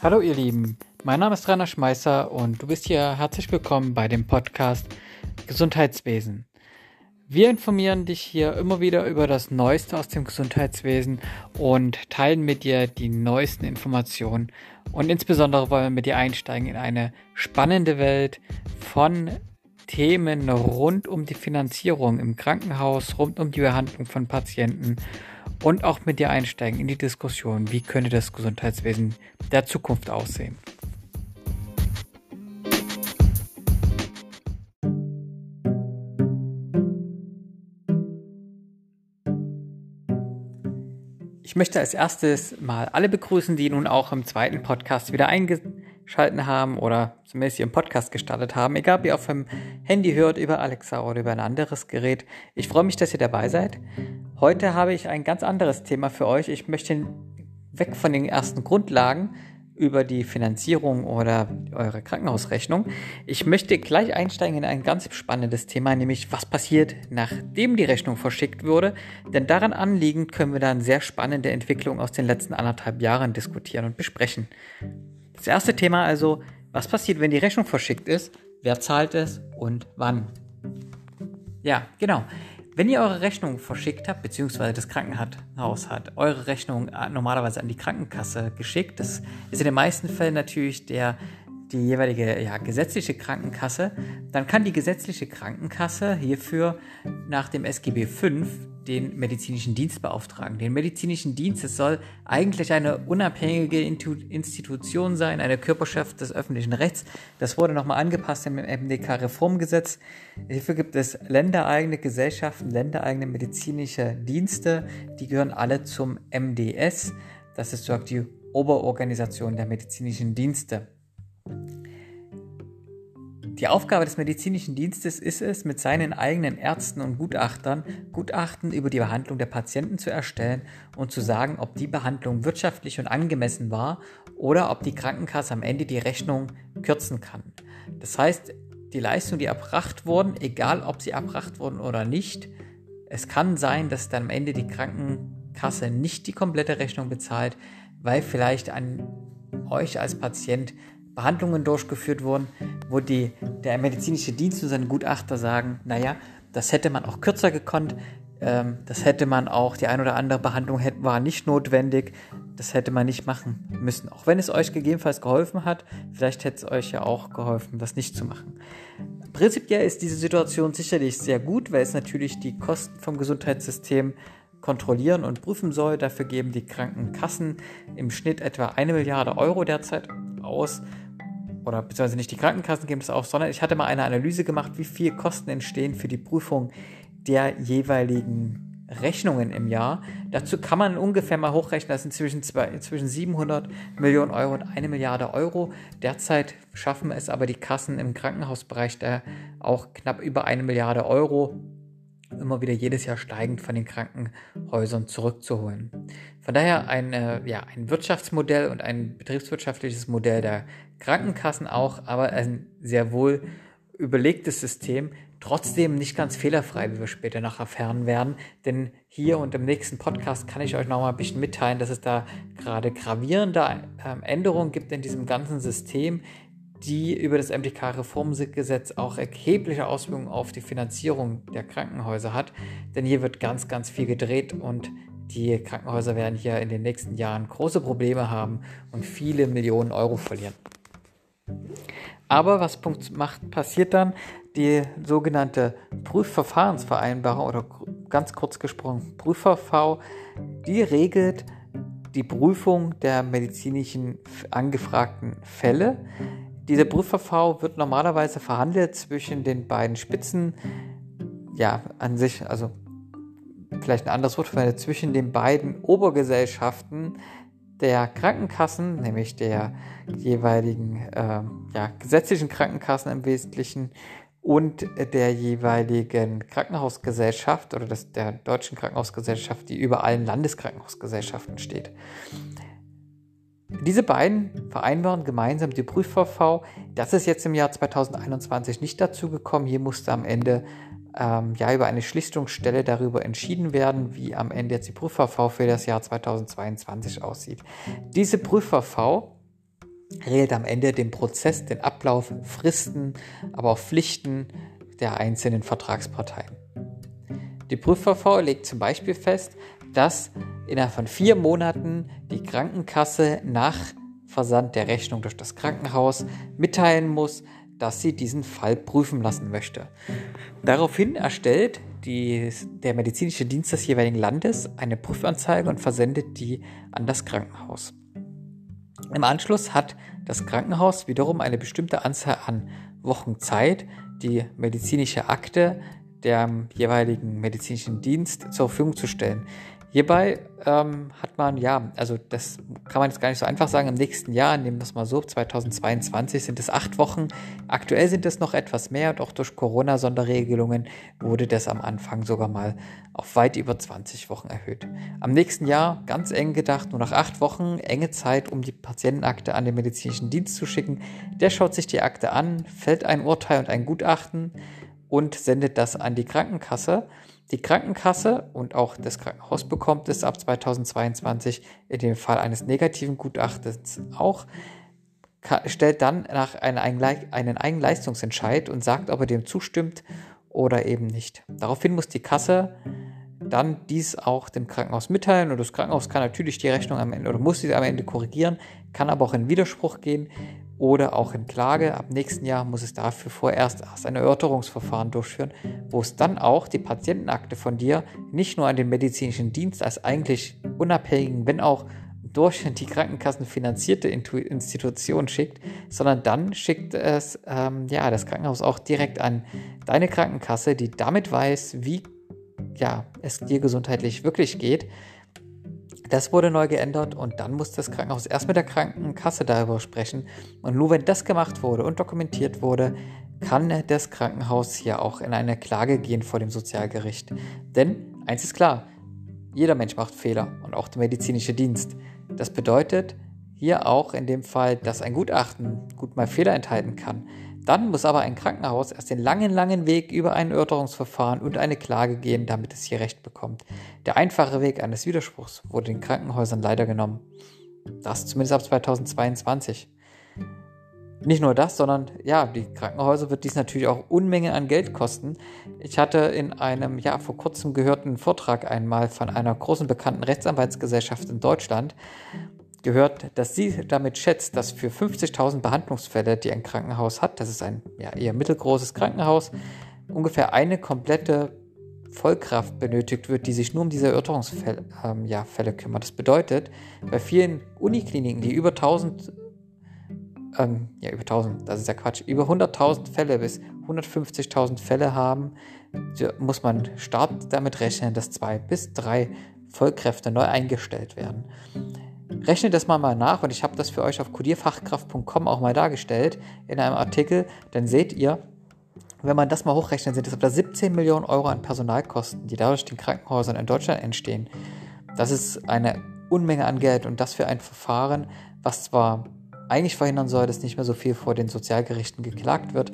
Hallo ihr Lieben, mein Name ist Rainer Schmeißer und du bist hier herzlich willkommen bei dem Podcast Gesundheitswesen. Wir informieren dich hier immer wieder über das Neueste aus dem Gesundheitswesen und teilen mit dir die neuesten Informationen. Und insbesondere wollen wir mit dir einsteigen in eine spannende Welt von Themen rund um die Finanzierung im Krankenhaus, rund um die Behandlung von Patienten und auch mit dir einsteigen in die Diskussion, wie könnte das Gesundheitswesen der Zukunft aussehen. Ich möchte als erstes mal alle begrüßen, die nun auch im zweiten Podcast wieder eingeschaltet haben oder zumindest ihren Podcast gestartet haben, egal ob ihr auf dem Handy hört, über Alexa oder über ein anderes Gerät. Ich freue mich, dass ihr dabei seid. Heute habe ich ein ganz anderes Thema für euch. Ich möchte weg von den ersten Grundlagen über die Finanzierung oder eure Krankenhausrechnung. Ich möchte gleich einsteigen in ein ganz spannendes Thema, nämlich was passiert, nachdem die Rechnung verschickt wurde. Denn daran anliegend können wir dann sehr spannende Entwicklungen aus den letzten anderthalb Jahren diskutieren und besprechen. Das erste Thema also, was passiert, wenn die Rechnung verschickt ist, wer zahlt es und wann? Ja, genau. Wenn ihr eure Rechnung verschickt habt, beziehungsweise das Krankenhaus hat eure Rechnung äh, normalerweise an die Krankenkasse geschickt, das ist in den meisten Fällen natürlich der die jeweilige ja, gesetzliche Krankenkasse, dann kann die gesetzliche Krankenkasse hierfür nach dem SGB V den medizinischen Dienst beauftragen. Den medizinischen Dienst, es soll eigentlich eine unabhängige Institution sein, eine Körperschaft des öffentlichen Rechts. Das wurde nochmal angepasst im MDK-Reformgesetz. Hierfür gibt es ländereigene Gesellschaften, ländereigene medizinische Dienste, die gehören alle zum MDS. Das ist so die Oberorganisation der medizinischen Dienste. Die Aufgabe des medizinischen Dienstes ist es, mit seinen eigenen Ärzten und Gutachtern Gutachten über die Behandlung der Patienten zu erstellen und zu sagen, ob die Behandlung wirtschaftlich und angemessen war oder ob die Krankenkasse am Ende die Rechnung kürzen kann. Das heißt, die Leistungen, die erbracht wurden, egal ob sie erbracht wurden oder nicht, es kann sein, dass dann am Ende die Krankenkasse nicht die komplette Rechnung bezahlt, weil vielleicht an euch als Patient Behandlungen durchgeführt wurden, wo die, der medizinische Dienst und seine Gutachter sagen, naja, das hätte man auch kürzer gekonnt, ähm, das hätte man auch, die ein oder andere Behandlung hätte, war nicht notwendig, das hätte man nicht machen müssen. Auch wenn es euch gegebenenfalls geholfen hat, vielleicht hätte es euch ja auch geholfen, das nicht zu machen. Prinzipiell ist diese Situation sicherlich sehr gut, weil es natürlich die Kosten vom Gesundheitssystem kontrollieren und prüfen soll. Dafür geben die Krankenkassen im Schnitt etwa eine Milliarde Euro derzeit aus oder beziehungsweise nicht die Krankenkassen geben das auf, sondern ich hatte mal eine Analyse gemacht, wie viel Kosten entstehen für die Prüfung der jeweiligen Rechnungen im Jahr. Dazu kann man ungefähr mal hochrechnen, das sind zwischen, zwei, zwischen 700 Millionen Euro und eine Milliarde Euro. Derzeit schaffen es aber die Kassen im Krankenhausbereich da auch knapp über eine Milliarde Euro immer wieder jedes Jahr steigend von den Krankenhäusern zurückzuholen. Von daher ein, äh, ja, ein Wirtschaftsmodell und ein betriebswirtschaftliches Modell der Krankenkassen auch, aber ein sehr wohl überlegtes System, trotzdem nicht ganz fehlerfrei, wie wir später noch erfahren werden. Denn hier und im nächsten Podcast kann ich euch noch mal ein bisschen mitteilen, dass es da gerade gravierende äh, Änderungen gibt in diesem ganzen System, die über das MDK-Reformgesetz auch erhebliche Auswirkungen auf die Finanzierung der Krankenhäuser hat. Denn hier wird ganz, ganz viel gedreht und die Krankenhäuser werden hier in den nächsten Jahren große Probleme haben und viele Millionen Euro verlieren. Aber was macht, passiert dann? Die sogenannte Prüfverfahrensvereinbarung oder ganz kurz gesprochen PrüfVV, die regelt die Prüfung der medizinischen angefragten Fälle. Dieser Prüfverfahren wird normalerweise verhandelt zwischen den beiden Spitzen, ja, an sich, also vielleicht ein anderes Wort verwendet, zwischen den beiden Obergesellschaften der Krankenkassen, nämlich der jeweiligen äh, ja, gesetzlichen Krankenkassen im Wesentlichen und der jeweiligen Krankenhausgesellschaft oder des, der deutschen Krankenhausgesellschaft, die über allen Landeskrankenhausgesellschaften steht. Diese beiden vereinbaren gemeinsam die Prüfverfahren. Das ist jetzt im Jahr 2021 nicht dazu gekommen. Hier musste am Ende ähm, ja über eine Schlichtungsstelle darüber entschieden werden, wie am Ende jetzt die Prüfverfahren für das Jahr 2022 aussieht. Diese Prüfverfahren regelt am Ende den Prozess, den Ablauf, Fristen, aber auch Pflichten der einzelnen Vertragsparteien. Die Prüfverfahren legt zum Beispiel fest, dass innerhalb von vier Monaten die Krankenkasse nach Versand der Rechnung durch das Krankenhaus mitteilen muss, dass sie diesen Fall prüfen lassen möchte. Daraufhin erstellt die, der medizinische Dienst des jeweiligen Landes eine Prüfanzeige und versendet die an das Krankenhaus. Im Anschluss hat das Krankenhaus wiederum eine bestimmte Anzahl an Wochen Zeit, die medizinische Akte dem jeweiligen medizinischen Dienst zur Verfügung zu stellen. Hierbei ähm, hat man, ja, also das kann man jetzt gar nicht so einfach sagen, im nächsten Jahr, nehmen wir es mal so, 2022 sind es acht Wochen. Aktuell sind es noch etwas mehr, doch durch Corona-Sonderregelungen wurde das am Anfang sogar mal auf weit über 20 Wochen erhöht. Am nächsten Jahr, ganz eng gedacht, nur noch acht Wochen, enge Zeit, um die Patientenakte an den medizinischen Dienst zu schicken. Der schaut sich die Akte an, fällt ein Urteil und ein Gutachten und sendet das an die Krankenkasse. Die Krankenkasse und auch das Krankenhaus bekommt es ab 2022 in dem Fall eines negativen Gutachtens auch, stellt dann nach einen, Eigenleistungsentscheid und sagt, ob er dem zustimmt oder eben nicht. Daraufhin muss die Kasse dann dies auch dem Krankenhaus mitteilen und das Krankenhaus kann natürlich die Rechnung am Ende oder muss sie am Ende korrigieren, kann aber auch in Widerspruch gehen oder auch in Klage. Ab nächsten Jahr muss es dafür vorerst erst ein Erörterungsverfahren durchführen, wo es dann auch die Patientenakte von dir nicht nur an den medizinischen Dienst als eigentlich unabhängigen, wenn auch durch die Krankenkassen finanzierte Institution schickt, sondern dann schickt es ähm, ja das Krankenhaus auch direkt an deine Krankenkasse, die damit weiß, wie ja, es dir gesundheitlich wirklich geht das wurde neu geändert und dann muss das Krankenhaus erst mit der Krankenkasse darüber sprechen. Und nur wenn das gemacht wurde und dokumentiert wurde, kann das Krankenhaus hier auch in eine Klage gehen vor dem Sozialgericht. Denn eins ist klar, jeder Mensch macht Fehler und auch der medizinische Dienst. Das bedeutet hier auch in dem Fall, dass ein Gutachten gut mal Fehler enthalten kann. Dann muss aber ein Krankenhaus erst den langen, langen Weg über ein Erörterungsverfahren und eine Klage gehen, damit es hier Recht bekommt. Der einfache Weg eines Widerspruchs wurde den Krankenhäusern leider genommen. Das zumindest ab 2022. Nicht nur das, sondern ja, die Krankenhäuser wird dies natürlich auch Unmengen an Geld kosten. Ich hatte in einem ja vor kurzem gehörten Vortrag einmal von einer großen bekannten Rechtsanwaltsgesellschaft in Deutschland gehört, dass sie damit schätzt, dass für 50.000 Behandlungsfälle, die ein Krankenhaus hat, das ist ein ja, eher mittelgroßes Krankenhaus, ungefähr eine komplette Vollkraft benötigt wird, die sich nur um diese Erörterungsfälle ähm, ja, kümmert. Das bedeutet, bei vielen Unikliniken, die über 1000, ähm, ja über 1000, das ist ja Quatsch, über 100.000 Fälle bis 150.000 Fälle haben, muss man Start damit rechnen, dass zwei bis drei Vollkräfte neu eingestellt werden. Rechnet das mal, nach und ich habe das für euch auf codierfachkraft.com auch mal dargestellt in einem Artikel. Dann seht ihr, wenn man das mal hochrechnet, sind es etwa 17 Millionen Euro an Personalkosten, die dadurch den Krankenhäusern in Deutschland entstehen. Das ist eine Unmenge an Geld und das für ein Verfahren, was zwar eigentlich verhindern soll, dass nicht mehr so viel vor den Sozialgerichten geklagt wird,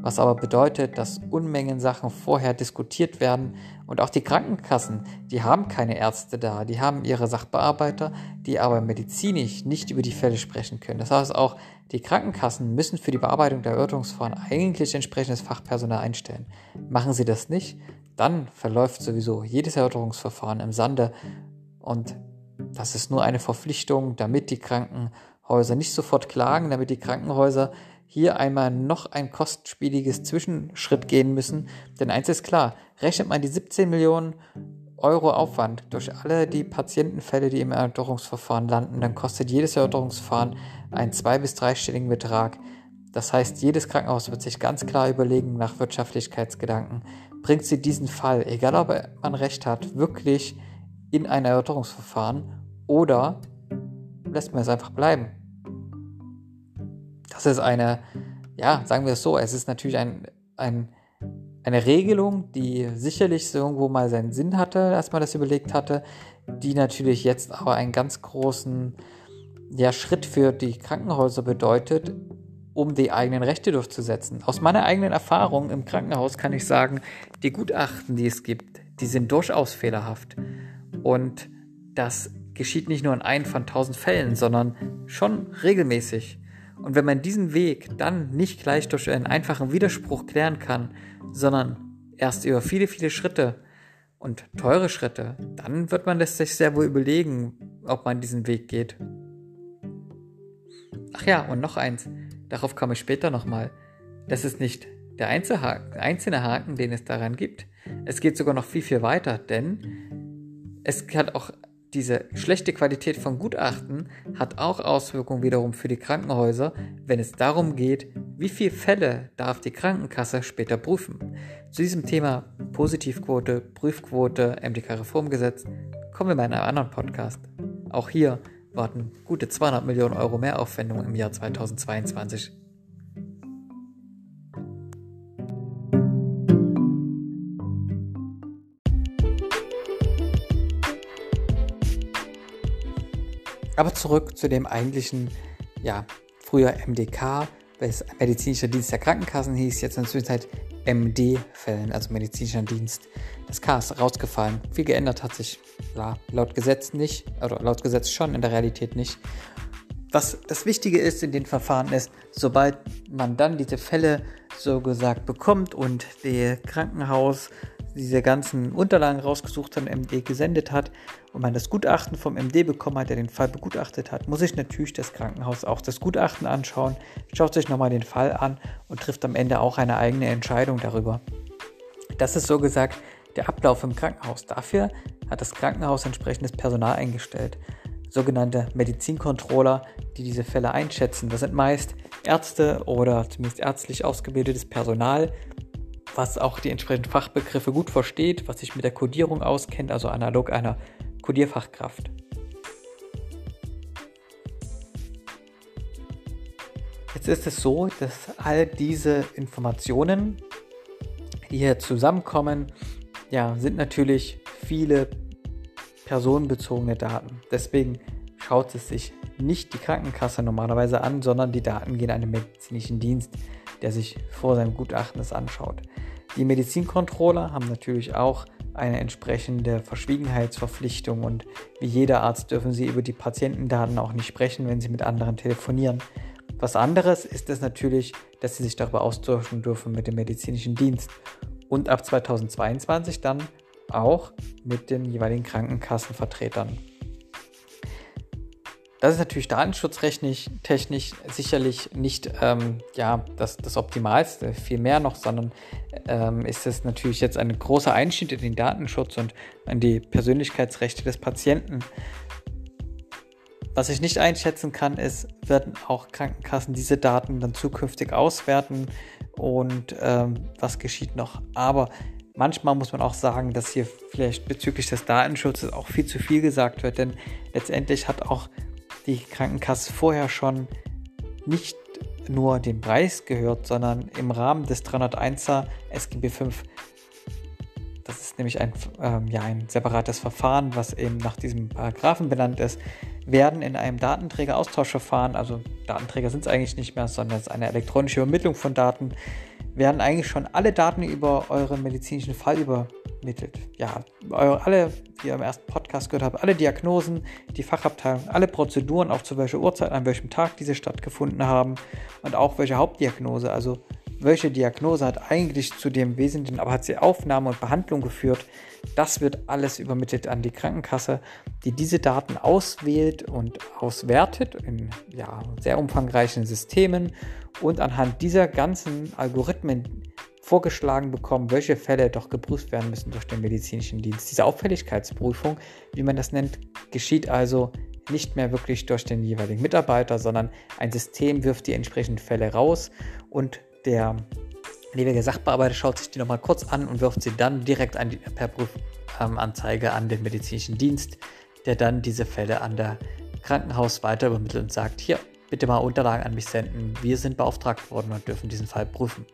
was aber bedeutet, dass Unmengen Sachen vorher diskutiert werden und auch die Krankenkassen, die haben keine Ärzte da, die haben ihre Sachbearbeiter, die aber medizinisch nicht über die Fälle sprechen können. Das heißt auch, die Krankenkassen müssen für die Bearbeitung der Erörterungsverfahren eigentlich entsprechendes Fachpersonal einstellen. Machen sie das nicht, dann verläuft sowieso jedes Erörterungsverfahren im Sande und das ist nur eine Verpflichtung, damit die Krankenhäuser nicht sofort klagen, damit die Krankenhäuser hier einmal noch ein kostspieliges Zwischenschritt gehen müssen. Denn eins ist klar, rechnet man die 17 Millionen Euro Aufwand durch alle die Patientenfälle, die im Erörterungsverfahren landen, dann kostet jedes Erörterungsverfahren einen zwei- bis dreistelligen Betrag. Das heißt, jedes Krankenhaus wird sich ganz klar überlegen nach Wirtschaftlichkeitsgedanken, bringt sie diesen Fall, egal ob man recht hat, wirklich in ein Erörterungsverfahren oder lässt man es einfach bleiben. Das ist eine, ja, sagen wir es so, es ist natürlich ein, ein, eine Regelung, die sicherlich irgendwo mal seinen Sinn hatte, als man das überlegt hatte, die natürlich jetzt aber einen ganz großen ja, Schritt für die Krankenhäuser bedeutet, um die eigenen Rechte durchzusetzen. Aus meiner eigenen Erfahrung im Krankenhaus kann ich sagen, die Gutachten, die es gibt, die sind durchaus fehlerhaft. Und das geschieht nicht nur in einem von tausend Fällen, sondern schon regelmäßig. Und wenn man diesen Weg dann nicht gleich durch einen einfachen Widerspruch klären kann, sondern erst über viele, viele Schritte und teure Schritte, dann wird man das sich sehr wohl überlegen, ob man diesen Weg geht. Ach ja, und noch eins, darauf komme ich später nochmal. Das ist nicht der einzelne Haken, den es daran gibt. Es geht sogar noch viel, viel weiter, denn es hat auch diese schlechte Qualität von Gutachten hat auch Auswirkungen wiederum für die Krankenhäuser, wenn es darum geht, wie viele Fälle darf die Krankenkasse später prüfen. Zu diesem Thema Positivquote, Prüfquote, MDK-Reformgesetz kommen wir in einem anderen Podcast. Auch hier warten gute 200 Millionen Euro Mehraufwendungen im Jahr 2022 Aber zurück zu dem eigentlichen, ja, früher MDK, es medizinischer Dienst der Krankenkassen hieß, jetzt in der Zwischenzeit MD-Fällen, also medizinischer Dienst des K ist rausgefallen. Viel geändert hat sich ja, laut Gesetz nicht, oder laut Gesetz schon, in der Realität nicht. Was das Wichtige ist in den Verfahren ist, sobald man dann diese Fälle so gesagt bekommt und der Krankenhaus diese ganzen Unterlagen rausgesucht hat und MD gesendet hat und man das Gutachten vom MD bekommen hat, der den Fall begutachtet hat, muss sich natürlich das Krankenhaus auch das Gutachten anschauen, schaut sich nochmal den Fall an und trifft am Ende auch eine eigene Entscheidung darüber. Das ist so gesagt der Ablauf im Krankenhaus. Dafür hat das Krankenhaus entsprechendes Personal eingestellt. Sogenannte Medizincontroller, die diese Fälle einschätzen. Das sind meist Ärzte oder zumindest ärztlich ausgebildetes Personal, was auch die entsprechenden Fachbegriffe gut versteht, was sich mit der Codierung auskennt, also analog einer Codierfachkraft. Jetzt ist es so, dass all diese Informationen, die hier zusammenkommen, ja, sind natürlich viele personenbezogene Daten. Deswegen schaut es sich nicht die Krankenkasse normalerweise an, sondern die Daten gehen den medizinischen Dienst, der sich vor seinem Gutachten das anschaut. Die Medizincontroller haben natürlich auch eine entsprechende Verschwiegenheitsverpflichtung und wie jeder Arzt dürfen sie über die Patientendaten auch nicht sprechen, wenn sie mit anderen telefonieren. Was anderes ist es natürlich, dass sie sich darüber austauschen dürfen mit dem medizinischen Dienst und ab 2022 dann auch mit den jeweiligen Krankenkassenvertretern. Das ist natürlich datenschutzrechtlich technisch sicherlich nicht ähm, ja, das, das Optimalste, viel mehr noch, sondern ähm, ist es natürlich jetzt ein großer Einschnitt in den Datenschutz und in die Persönlichkeitsrechte des Patienten. Was ich nicht einschätzen kann, ist, werden auch Krankenkassen diese Daten dann zukünftig auswerten und ähm, was geschieht noch. Aber manchmal muss man auch sagen, dass hier vielleicht bezüglich des Datenschutzes auch viel zu viel gesagt wird, denn letztendlich hat auch die Krankenkasse vorher schon nicht nur den Preis gehört, sondern im Rahmen des 301er SGB V, das ist nämlich ein, ähm, ja, ein separates Verfahren, was eben nach diesem Paragraphen benannt ist, werden in einem Datenträgeraustauschverfahren, also Datenträger sind es eigentlich nicht mehr, sondern es ist eine elektronische Übermittlung von Daten, werden eigentlich schon alle Daten über euren medizinischen Fall übermittelt. Ja, alle, wie ihr im ersten Podcast gehört habt, alle Diagnosen, die Fachabteilung, alle Prozeduren, auch zu welcher Uhrzeit, an welchem Tag diese stattgefunden haben und auch welche Hauptdiagnose, also welche Diagnose hat eigentlich zu dem Wesentlichen, aber hat sie Aufnahme und Behandlung geführt. Das wird alles übermittelt an die Krankenkasse, die diese Daten auswählt und auswertet in ja, sehr umfangreichen Systemen und anhand dieser ganzen Algorithmen vorgeschlagen bekommen, welche Fälle doch geprüft werden müssen durch den medizinischen Dienst. Diese Auffälligkeitsprüfung, wie man das nennt, geschieht also nicht mehr wirklich durch den jeweiligen Mitarbeiter, sondern ein System wirft die entsprechenden Fälle raus und der jeweilige Sachbearbeiter schaut sich die nochmal kurz an und wirft sie dann direkt an die, per Prüfanzeige an den medizinischen Dienst, der dann diese Fälle an der Krankenhaus weiter übermittelt und sagt, hier, bitte mal Unterlagen an mich senden. Wir sind beauftragt worden und dürfen diesen Fall prüfen.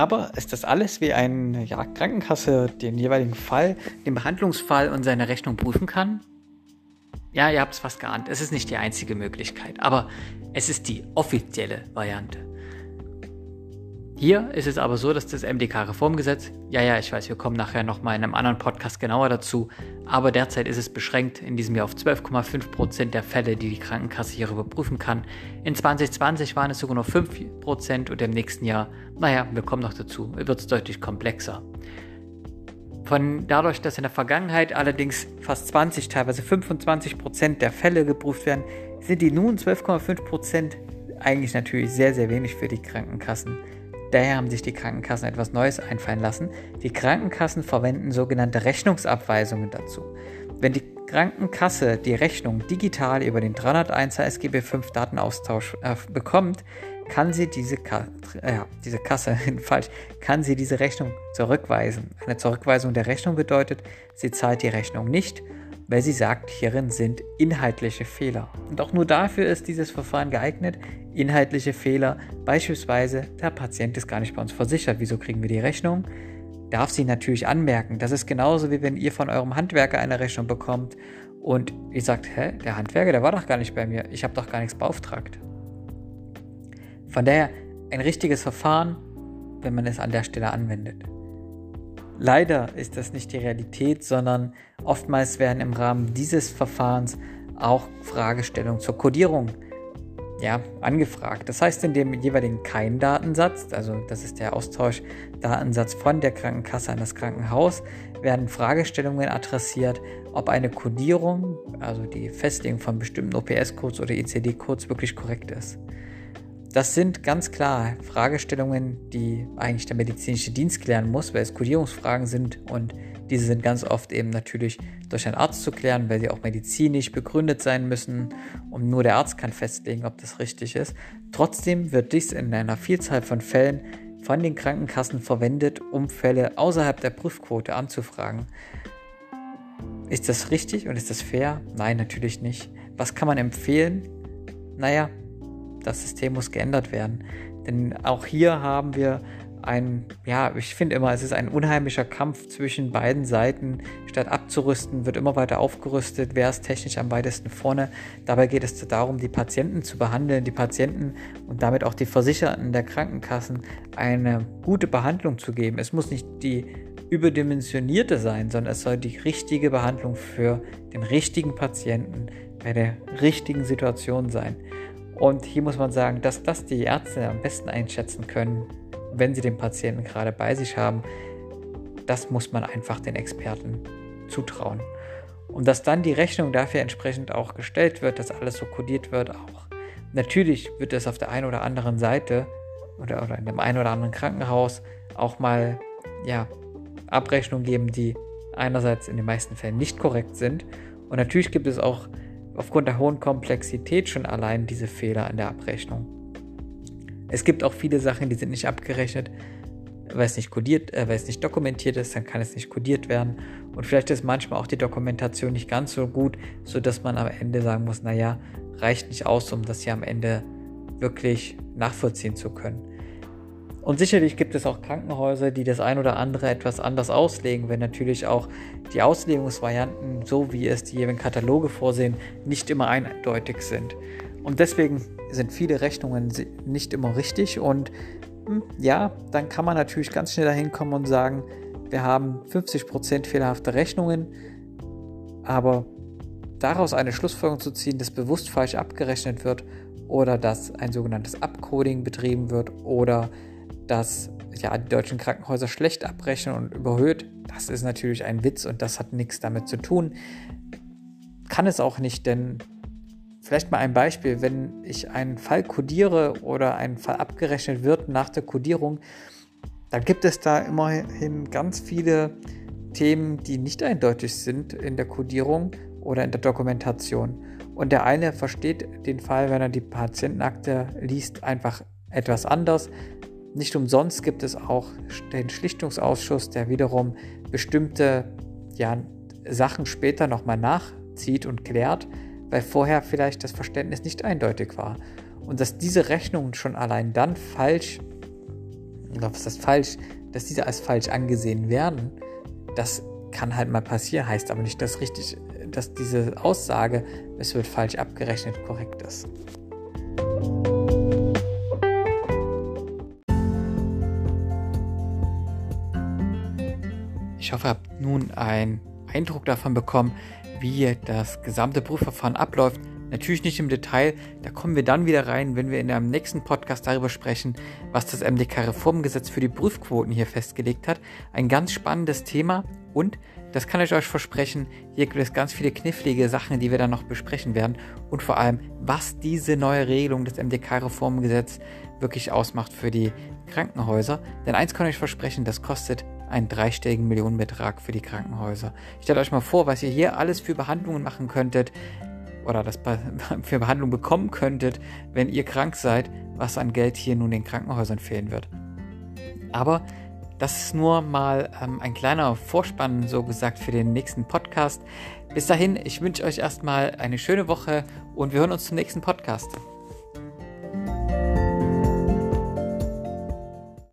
Aber ist das alles wie eine ja, Krankenkasse den jeweiligen Fall, den Behandlungsfall und seine Rechnung prüfen kann? Ja, ihr habt es fast geahnt. Es ist nicht die einzige Möglichkeit, aber es ist die offizielle Variante. Hier ist es aber so, dass das MDK-Reformgesetz, ja, ja, ich weiß, wir kommen nachher nochmal in einem anderen Podcast genauer dazu, aber derzeit ist es beschränkt in diesem Jahr auf 12,5% der Fälle, die die Krankenkasse hier überprüfen kann. In 2020 waren es sogar nur 5% und im nächsten Jahr, naja, wir kommen noch dazu, wird es deutlich komplexer. Von dadurch, dass in der Vergangenheit allerdings fast 20, teilweise 25 Prozent der Fälle geprüft werden, sind die nun 12,5 Prozent eigentlich natürlich sehr, sehr wenig für die Krankenkassen. Daher haben sich die Krankenkassen etwas Neues einfallen lassen. Die Krankenkassen verwenden sogenannte Rechnungsabweisungen dazu. Wenn die Krankenkasse die Rechnung digital über den 301 SGB 5 Datenaustausch äh, bekommt, kann sie diese, Ka äh, diese Kasse, falsch, kann sie diese Rechnung zurückweisen. Eine Zurückweisung der Rechnung bedeutet, sie zahlt die Rechnung nicht, weil sie sagt, hierin sind inhaltliche Fehler. Und auch nur dafür ist dieses Verfahren geeignet. Inhaltliche Fehler, beispielsweise, der Patient ist gar nicht bei uns versichert, wieso kriegen wir die Rechnung? Darf sie natürlich anmerken. Das ist genauso wie wenn ihr von eurem Handwerker eine Rechnung bekommt und ihr sagt, hä, der Handwerker, der war doch gar nicht bei mir, ich habe doch gar nichts beauftragt. Von daher ein richtiges Verfahren, wenn man es an der Stelle anwendet. Leider ist das nicht die Realität, sondern oftmals werden im Rahmen dieses Verfahrens auch Fragestellungen zur Codierung ja, angefragt. Das heißt, in dem jeweiligen Kein-Datensatz, also das ist der Austauschdatensatz von der Krankenkasse an das Krankenhaus, werden Fragestellungen adressiert, ob eine Codierung, also die Festlegung von bestimmten OPS-Codes oder ICD-Codes wirklich korrekt ist. Das sind ganz klar Fragestellungen, die eigentlich der medizinische Dienst klären muss, weil es Kodierungsfragen sind und diese sind ganz oft eben natürlich durch einen Arzt zu klären, weil sie auch medizinisch begründet sein müssen und nur der Arzt kann festlegen, ob das richtig ist. Trotzdem wird dies in einer Vielzahl von Fällen von den Krankenkassen verwendet, um Fälle außerhalb der Prüfquote anzufragen. Ist das richtig und ist das fair? Nein, natürlich nicht. Was kann man empfehlen? Naja, das System muss geändert werden. Denn auch hier haben wir ein, ja, ich finde immer, es ist ein unheimlicher Kampf zwischen beiden Seiten. Statt abzurüsten, wird immer weiter aufgerüstet. Wer ist technisch am weitesten vorne? Dabei geht es darum, die Patienten zu behandeln, die Patienten und damit auch die Versicherten der Krankenkassen eine gute Behandlung zu geben. Es muss nicht die überdimensionierte sein, sondern es soll die richtige Behandlung für den richtigen Patienten bei der richtigen Situation sein. Und hier muss man sagen, dass das die Ärzte am besten einschätzen können, wenn sie den Patienten gerade bei sich haben. Das muss man einfach den Experten zutrauen. Und dass dann die Rechnung dafür entsprechend auch gestellt wird, dass alles so kodiert wird, auch. Natürlich wird es auf der einen oder anderen Seite oder, oder in dem einen oder anderen Krankenhaus auch mal ja, Abrechnungen geben, die einerseits in den meisten Fällen nicht korrekt sind. Und natürlich gibt es auch aufgrund der hohen Komplexität schon allein diese Fehler in der Abrechnung. Es gibt auch viele Sachen, die sind nicht abgerechnet, weil es nicht kodiert, äh, weil es nicht dokumentiert ist, dann kann es nicht kodiert werden. Und vielleicht ist manchmal auch die Dokumentation nicht ganz so gut, sodass man am Ende sagen muss, naja, reicht nicht aus, um das hier am Ende wirklich nachvollziehen zu können. Und sicherlich gibt es auch Krankenhäuser, die das ein oder andere etwas anders auslegen, wenn natürlich auch die Auslegungsvarianten, so wie es die jeweiligen Kataloge vorsehen, nicht immer eindeutig sind. Und deswegen sind viele Rechnungen nicht immer richtig. Und hm, ja, dann kann man natürlich ganz schnell dahin kommen und sagen, wir haben 50% fehlerhafte Rechnungen, aber daraus eine Schlussfolgerung zu ziehen, dass bewusst falsch abgerechnet wird oder dass ein sogenanntes Upcoding betrieben wird oder dass ja, die deutschen Krankenhäuser schlecht abrechnen und überhöht, das ist natürlich ein Witz und das hat nichts damit zu tun. Kann es auch nicht, denn vielleicht mal ein Beispiel, wenn ich einen Fall kodiere oder ein Fall abgerechnet wird nach der Kodierung, dann gibt es da immerhin ganz viele Themen, die nicht eindeutig sind in der Kodierung oder in der Dokumentation. Und der eine versteht den Fall, wenn er die Patientenakte liest, einfach etwas anders. Nicht umsonst gibt es auch den Schlichtungsausschuss, der wiederum bestimmte ja, Sachen später nochmal nachzieht und klärt, weil vorher vielleicht das Verständnis nicht eindeutig war. Und dass diese Rechnungen schon allein dann falsch, oder was ist falsch, dass diese als falsch angesehen werden, das kann halt mal passieren, heißt aber nicht, dass richtig dass diese Aussage, es wird falsch abgerechnet, korrekt ist. Ich hoffe, ihr habt nun einen Eindruck davon bekommen, wie das gesamte Prüfverfahren abläuft. Natürlich nicht im Detail, da kommen wir dann wieder rein, wenn wir in einem nächsten Podcast darüber sprechen, was das MDK-Reformgesetz für die Prüfquoten hier festgelegt hat. Ein ganz spannendes Thema und, das kann ich euch versprechen, hier gibt es ganz viele knifflige Sachen, die wir dann noch besprechen werden und vor allem, was diese neue Regelung des MDK-Reformgesetzes wirklich ausmacht für die Krankenhäuser. Denn eins kann ich euch versprechen, das kostet einen dreistelligen Millionenbetrag für die Krankenhäuser. Stellt euch mal vor, was ihr hier alles für Behandlungen machen könntet, oder das für Behandlung bekommen könntet, wenn ihr krank seid, was an Geld hier nun den Krankenhäusern fehlen wird. Aber das ist nur mal ähm, ein kleiner Vorspann, so gesagt, für den nächsten Podcast. Bis dahin, ich wünsche euch erstmal eine schöne Woche und wir hören uns zum nächsten Podcast.